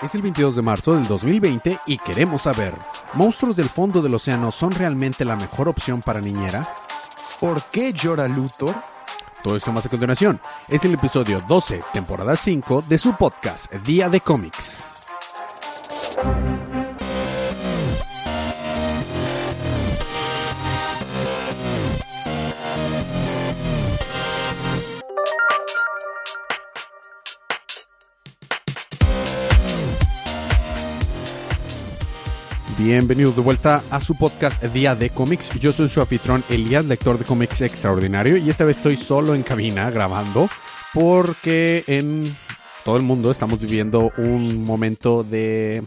Es el 22 de marzo del 2020 y queremos saber, ¿monstruos del fondo del océano son realmente la mejor opción para niñera? ¿Por qué llora Luthor? Todo esto más a continuación. Es el episodio 12, temporada 5 de su podcast Día de Cómics. Bienvenidos de vuelta a su podcast Día de Cómics. Yo soy su anfitrión Elías, lector de cómics extraordinario, y esta vez estoy solo en cabina grabando porque en todo el mundo estamos viviendo un momento de,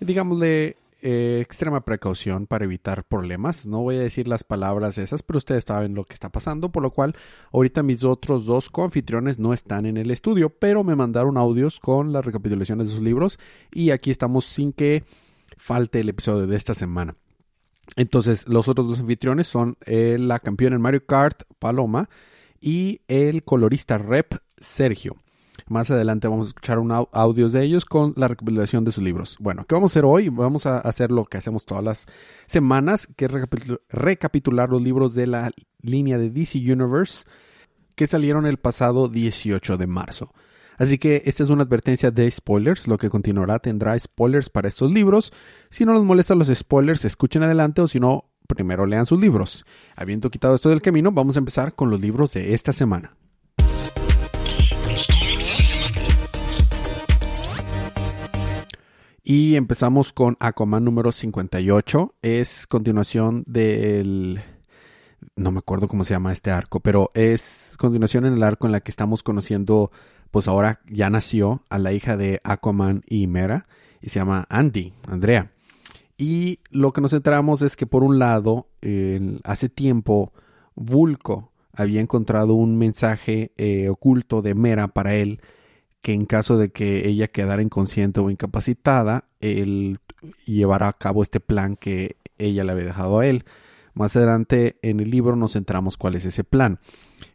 digamos, de eh, extrema precaución para evitar problemas. No voy a decir las palabras esas, pero ustedes saben lo que está pasando, por lo cual ahorita mis otros dos coanfitriones no están en el estudio, pero me mandaron audios con las recapitulaciones de sus libros y aquí estamos sin que falte el episodio de esta semana. Entonces, los otros dos anfitriones son eh, la campeona en Mario Kart, Paloma, y el colorista rep, Sergio. Más adelante vamos a escuchar un audios de ellos con la recopilación de sus libros. Bueno, ¿qué vamos a hacer hoy? Vamos a hacer lo que hacemos todas las semanas, que es recapitular los libros de la línea de DC Universe que salieron el pasado 18 de marzo. Así que esta es una advertencia de spoilers. Lo que continuará tendrá spoilers para estos libros. Si no les molestan los spoilers, escuchen adelante o si no, primero lean sus libros. Habiendo quitado esto del camino, vamos a empezar con los libros de esta semana. Y empezamos con Aquaman número 58. Es continuación del... No me acuerdo cómo se llama este arco, pero es continuación en el arco en la que estamos conociendo pues ahora ya nació a la hija de Aquaman y Mera y se llama Andy, Andrea. Y lo que nos enteramos es que por un lado, hace tiempo, Vulco había encontrado un mensaje eh, oculto de Mera para él, que en caso de que ella quedara inconsciente o incapacitada, él llevará a cabo este plan que ella le había dejado a él. Más adelante en el libro nos enteramos cuál es ese plan.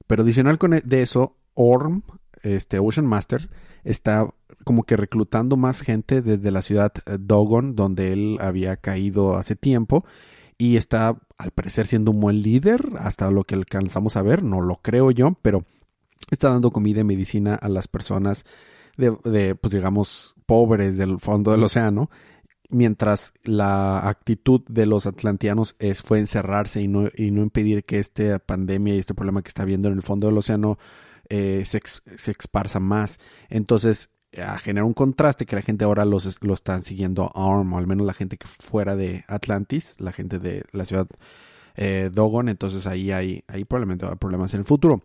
Pero adicional con e, de eso, Orm este Ocean Master está como que reclutando más gente desde la ciudad eh, Dogon, donde él había caído hace tiempo, y está al parecer siendo un buen líder, hasta lo que alcanzamos a ver, no lo creo yo, pero está dando comida y medicina a las personas de, pues digamos, pobres del fondo del océano, mientras la actitud de los atlantianos es, fue encerrarse y no, y no impedir que esta pandemia y este problema que está viendo en el fondo del océano eh, se, esparza más. Entonces, a generar un contraste que la gente ahora los, lo están siguiendo ARM, o al menos la gente que fuera de Atlantis, la gente de la ciudad eh, Dogon, entonces ahí hay, ahí probablemente va a problemas en el futuro.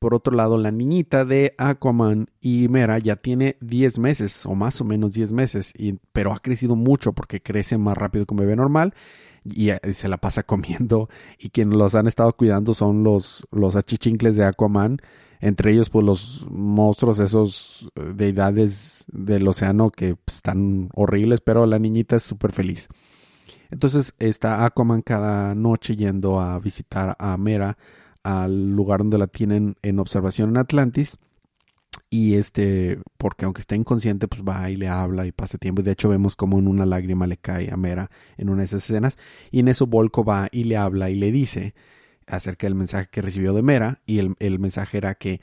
Por otro lado, la niñita de Aquaman y Mera ya tiene 10 meses o más o menos 10 meses, pero ha crecido mucho porque crece más rápido que un bebé normal y, y se la pasa comiendo y quienes los han estado cuidando son los, los achichincles de Aquaman entre ellos pues los monstruos esos eh, deidades del océano que pues, están horribles, pero la niñita es súper feliz. Entonces está Aquaman cada noche yendo a visitar a Mera al lugar donde la tienen en observación en Atlantis. Y este, porque aunque está inconsciente, pues va y le habla y pasa tiempo. De hecho vemos como en una lágrima le cae a Mera en una de esas escenas. Y en eso Volko va y le habla y le dice acerca del mensaje que recibió de Mera y el, mensaje era que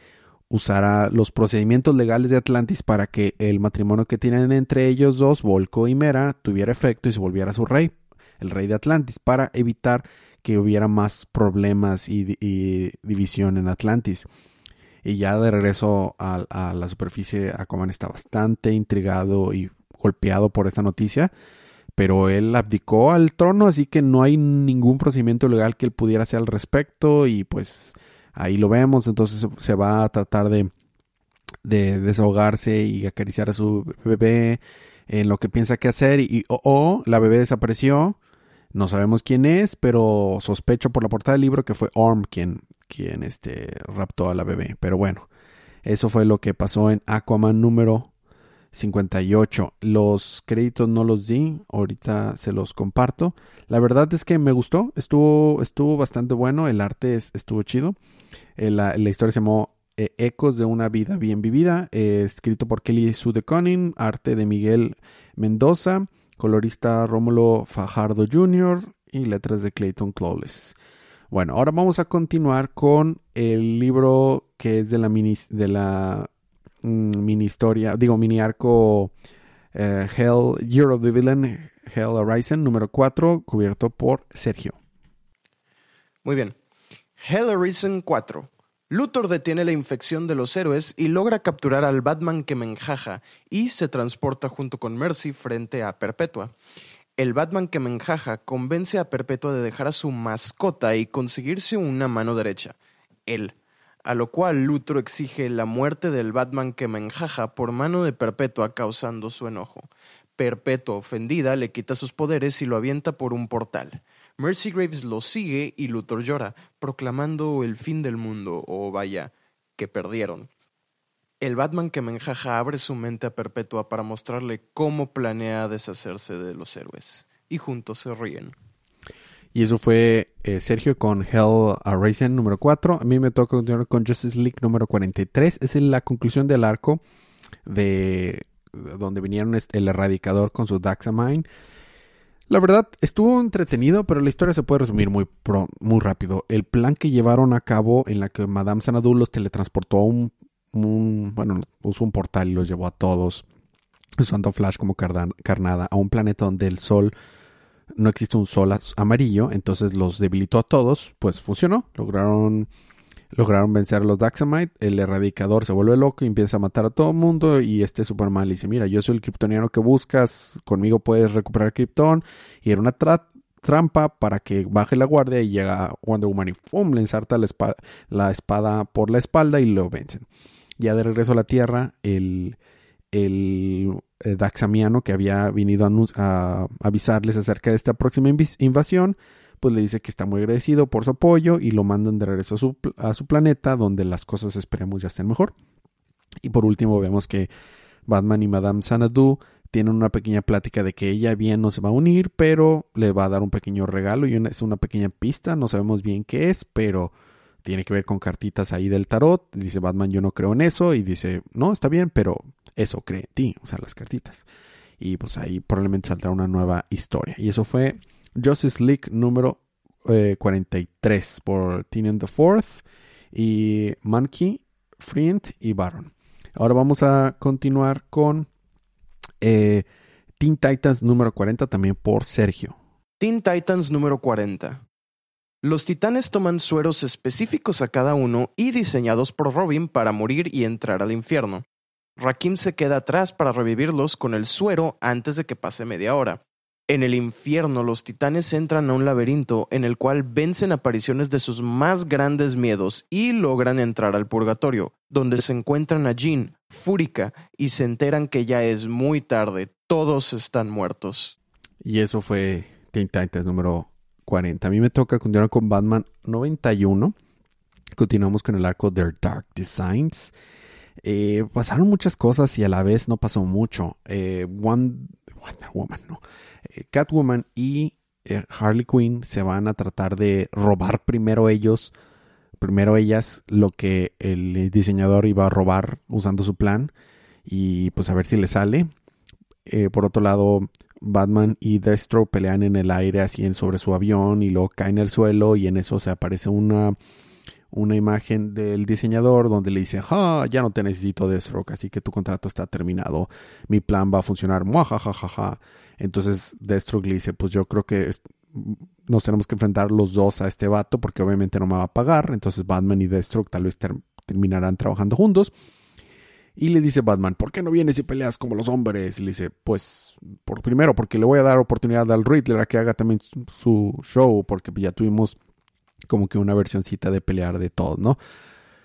usara los procedimientos legales de Atlantis para que el matrimonio que tienen entre ellos dos, Volco y Mera, tuviera efecto y se volviera su rey, el rey de Atlantis, para evitar que hubiera más problemas y, división en Atlantis. Y ya de regreso a, a la superficie, Aquaman está bastante intrigado y golpeado por esta noticia pero él abdicó al trono, así que no hay ningún procedimiento legal que él pudiera hacer al respecto y pues ahí lo vemos, entonces se va a tratar de, de desahogarse y acariciar a su bebé en lo que piensa que hacer y o, la bebé desapareció, no sabemos quién es, pero sospecho por la portada del libro que fue Orm quien, quien este, raptó a la bebé, pero bueno, eso fue lo que pasó en Aquaman número 58. Los créditos no los di, ahorita se los comparto. La verdad es que me gustó, estuvo, estuvo bastante bueno, el arte estuvo chido. Eh, la, historia se llamó eh, Ecos de una vida bien vivida, eh, escrito por Kelly Sue DeConning, arte de Miguel Mendoza, colorista Rómulo Fajardo Jr. y letras de Clayton Clawless. Bueno, ahora vamos a continuar con el libro que es de la mini, de la mm, mini historia, digo, mini arco eh, Hell, Year of the Villain, Hell Horizon, número 4, cubierto por Sergio. Muy bien. Hell Horizon 4. Luthor detiene la infección de los héroes y logra capturar al Batman que menjaja y se transporta junto con Mercy frente a Perpetua. El Batman que menjaja convence a Perpetua de dejar a su mascota y conseguirse una mano derecha, él, a lo cual Luthor exige la muerte del Batman que menjaja por mano de Perpetua causando su enojo. Perpetua, ofendida, le quita sus poderes y lo avienta por un portal. Mercy Graves lo sigue y Luthor llora, proclamando el fin del mundo, o vaya, que perdieron. El Batman que menjaja abre su mente a Perpetua para mostrarle cómo planea deshacerse de los héroes, y juntos se ríen. Y eso fue eh, Sergio con Hell Racing número 4. A mí me toca continuar con Justice League número 43. Es la conclusión del arco de donde vinieron el erradicador con su Daxamine. La verdad, estuvo entretenido, pero la historia se puede resumir muy, muy rápido. El plan que llevaron a cabo en la que Madame Sanadu los teletransportó a un, bueno, usó un portal y los llevó a todos, usando Flash como carnada, a un planeta donde el sol, no existe un sol amarillo, entonces los debilitó a todos, pues funcionó, lograron Lograron vencer a los Daxamite. El erradicador se vuelve loco y empieza a matar a todo el mundo. Y este Superman le dice: Mira, yo soy el kryptoniano que buscas. Conmigo puedes recuperar Krypton. Y era una trampa para que baje la guardia. Y llega Wonder Woman y le ensarta la, espada por la espalda y lo vencen. Ya de regreso a la Tierra, el, el, eh, Daxamiano que había venido a avisarles acerca de esta próxima invasión pues le dice que está muy agradecido por su apoyo y lo mandan de regreso a su, planeta donde las cosas esperemos ya estén mejor. Y por último vemos que Batman y Madame Sanadu tienen una pequeña plática de que ella bien no se va a unir, pero le va a dar un pequeño regalo y es una pequeña pista, no sabemos bien qué es, pero tiene que ver con cartitas ahí del tarot. Dice Batman, yo no creo en eso. Y dice, no, está bien, pero eso cree ti, o sea, las cartitas. Y pues ahí probablemente saldrá una nueva historia. Y eso fue Justice League número 43 eh, por Tinian the Fourth y Monkey, Friend y Baron. Ahora vamos a continuar con eh, Teen Titans número 40 también por Sergio. Teen Titans número 40. Los titanes toman sueros específicos a cada uno y diseñados por Robin para morir y entrar al infierno. Rakim se queda atrás para revivirlos con el suero antes de que pase media hora. En el infierno los titanes entran a un laberinto en el cual vencen apariciones de sus más grandes miedos y logran entrar al purgatorio, donde se encuentran a Jean, fúrica, y se enteran que ya es muy tarde, todos están muertos. Y eso fue Teen Titans número 40. A mí me toca continuar con Batman 91. Continuamos con el arco Their Dark Designs. Eh, pasaron muchas cosas y a la vez no pasó mucho. Eh, Wonder Woman, no. Eh, Catwoman y eh, Harley Quinn se van a tratar de robar primero ellos, primero ellas, lo que el diseñador iba a robar usando su plan y pues a ver si le sale. Eh, por otro lado, Batman y Destro pelean en el aire así en sobre su avión y luego caen al suelo y en eso se aparece una una imagen del diseñador donde le dice, ja, ya no te necesito Deathstroke, así que tu contrato está terminado, mi plan va a funcionar, Entonces Deathstroke le dice, pues yo creo que nos tenemos que enfrentar los dos a este vato porque obviamente no me va a pagar, entonces Batman y Deathstroke tal vez terminarán trabajando juntos. Y le dice Batman, ¿por qué no vienes y peleas como los hombres? Y le dice, pues, por primero, porque le voy a dar oportunidad al Riddler a que haga también su show, porque ya tuvimos como que una versioncita de pelear de todo, ¿no?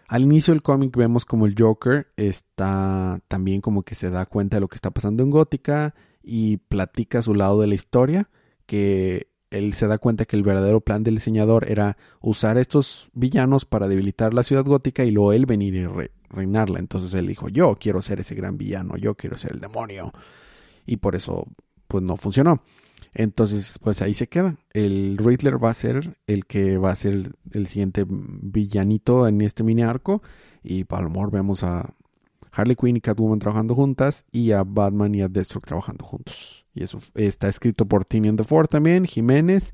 Al inicio del cómic vemos como el Joker está también como que se da cuenta de lo que está pasando en Gótica y platica su lado de la historia, que él se da cuenta que el verdadero plan del diseñador era usar estos villanos para debilitar la ciudad gótica y luego él venir y reinarla. Entonces él dijo, yo quiero ser ese gran villano, yo quiero ser el demonio. Y por eso, pues no funcionó. Entonces, pues ahí se queda. El Riddler va a ser el que va a ser el, siguiente villanito en este mini arco. Y para lo mejor vemos a Harley Quinn y Catwoman trabajando juntas y a Batman y a Deathstroke trabajando juntos. Y eso está escrito por Tinian DeFord también, Jiménez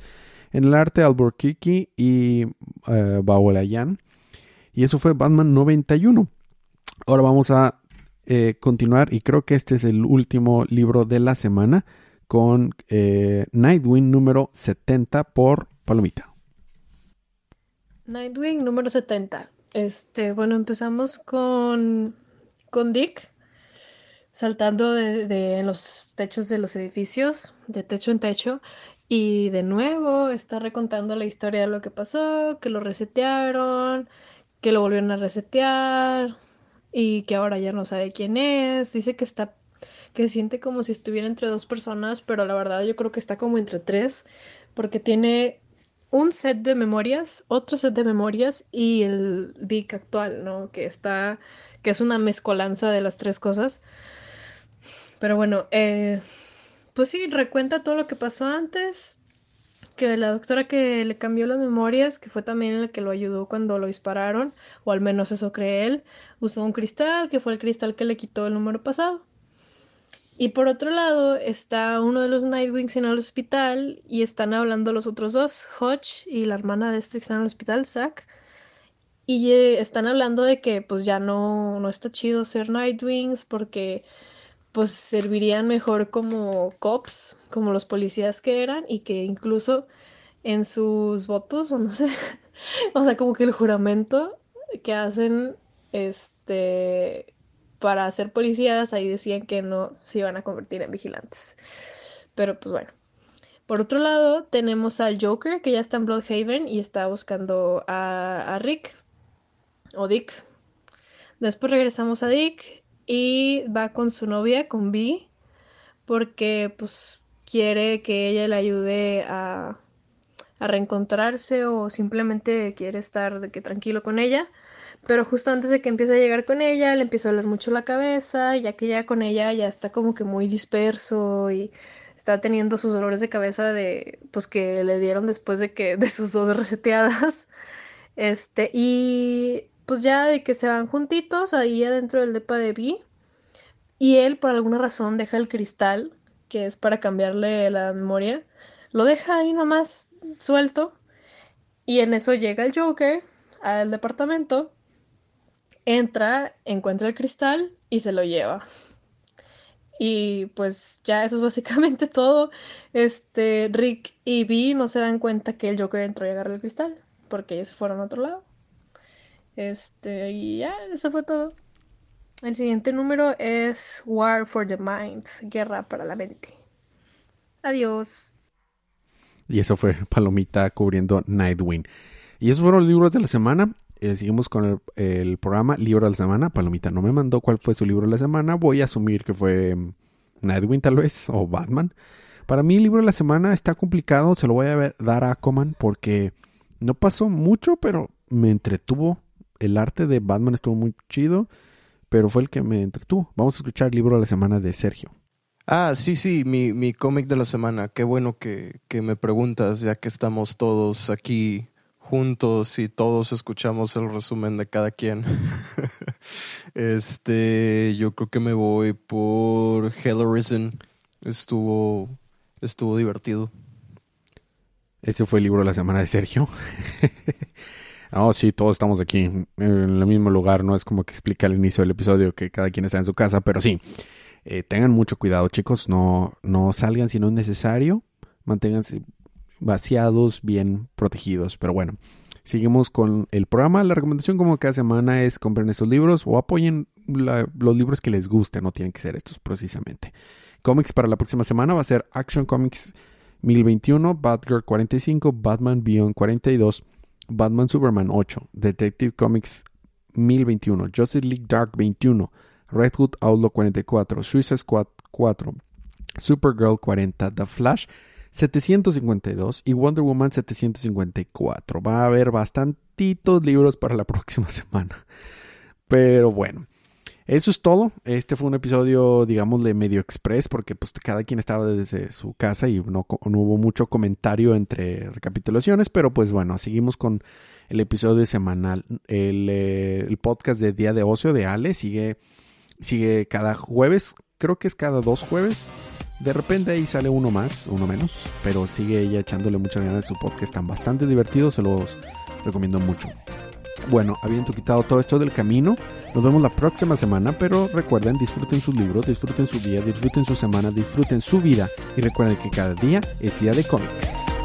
en el arte, Albuquerque y uh, Baolayan. Y eso fue Batman 91. Ahora vamos a eh, continuar y creo que este es el último libro de la semana con eh, Nightwing número 70 por Palomita. Nightwing número 70. Este, bueno, empezamos con, con Dick saltando de, en los techos de los edificios, de techo en techo, y de nuevo está recontando la historia de lo que pasó, que lo resetearon, que lo volvieron a resetear y que ahora ya no sabe quién es. Dice que está que siente como si estuviera entre dos personas, pero la verdad yo creo que está como entre tres, porque tiene un set de memorias, otro set de memorias y el Dick actual, ¿no? Que está, que es una mezcolanza de las tres cosas. Pero bueno, eh, pues sí, recuenta todo lo que pasó antes, que la doctora que le cambió las memorias, que fue también la que lo ayudó cuando lo dispararon, o al menos eso cree él, usó un cristal, que fue el cristal que le quitó el número pasado. Y por otro lado está uno de los Nightwings en el hospital y están hablando los otros dos, Hodge y la hermana de este que está en el hospital, Zack. Y eh, están hablando de que pues ya no, no está chido ser Nightwings porque pues servirían mejor como cops, como los policías que eran y que incluso en sus votos, o no sé, o sea, como que el juramento que hacen este para ser policías, ahí decían que no se iban a convertir en vigilantes. Pero pues bueno. Por otro lado, tenemos al Joker, que ya está en Bloodhaven y está buscando a, a Rick o Dick. Después regresamos a Dick y va con su novia, con Vi, porque pues quiere que ella le ayude a, a reencontrarse o simplemente quiere estar de que tranquilo con ella. Pero justo antes de que empiece a llegar con ella, le empieza a doler mucho la cabeza, y ya que ya con ella ya está como que muy disperso y está teniendo sus dolores de cabeza de pues que le dieron después de que de sus dos reseteadas. Este, y pues ya de que se van juntitos ahí adentro del depa de Vi. Y él por alguna razón deja el cristal, que es para cambiarle la memoria, lo deja ahí nomás suelto. Y en eso llega el Joker al departamento entra, encuentra el cristal y se lo lleva. Y pues ya eso es básicamente todo. Este, Rick y Vi no se dan cuenta que el Joker entró y agarró el cristal, porque ellos fueron a otro lado. Este, y ya, eso fue todo. El siguiente número es War for the Minds, Guerra para la Mente. Adiós. Y eso fue Palomita cubriendo Nightwing. Y esos fueron los libros de la semana. Eh, seguimos con el, programa Libro de la Semana. Palomita no me mandó cuál fue su libro de la semana. Voy a asumir que fue mm, Nightwing tal vez o Batman. Para mí el libro de la semana está complicado. Se lo voy a dar a Aquaman porque no pasó mucho, pero me entretuvo. El arte de Batman estuvo muy chido, pero fue el que me entretuvo. Vamos a escuchar el libro de la semana de Sergio. Ah, sí, sí, mi, mi cómic de la semana. Qué bueno que, que me preguntas, ya que estamos todos aquí juntos y todos escuchamos el resumen de cada quien. este, yo creo que me voy por Hell Arisen. Estuvo, estuvo divertido. Ese fue el libro de la semana de Sergio. oh, sí, todos estamos aquí en el mismo lugar. No es como que explica al inicio del episodio que cada quien está en su casa, pero sí. Eh, tengan mucho cuidado, chicos. No, no salgan si no es necesario. Manténganse vaciados, bien protegidos. Pero bueno, seguimos con el programa. La recomendación como cada semana es compren estos libros o apoyen los libros que les gusten, no tienen que ser estos precisamente. Cómics para la próxima semana va a ser Action Comics 1021, Batgirl 45, Batman Beyond 42, Batman Superman 8, Detective Comics 1021, Justice League Dark 21, Red Hood Outlaw 44, Suicide Squad 4, Supergirl 40, The Flash 752 y Wonder Woman 754. Va a haber bastantitos libros para la próxima semana. Pero bueno, Eso es todo. Este fue un episodio, digamos, de medio express, porque pues cada quien estaba desde su casa y no, no hubo mucho comentario entre recapitulaciones, pero pues bueno, seguimos con el episodio semanal. El, eh, el, podcast de Día de Ocio de Ale sigue, sigue cada jueves, creo que es cada dos jueves. De repente ahí sale uno más, uno menos, pero sigue ella echándole muchas ganas de su podcast, están bastante divertidos, se los recomiendo mucho. Bueno, habiendo quitado todo esto del camino, nos vemos la próxima semana, pero recuerden, disfruten sus libros, disfruten su día, disfruten su semana, disfruten su vida y recuerden que cada día es día de cómics.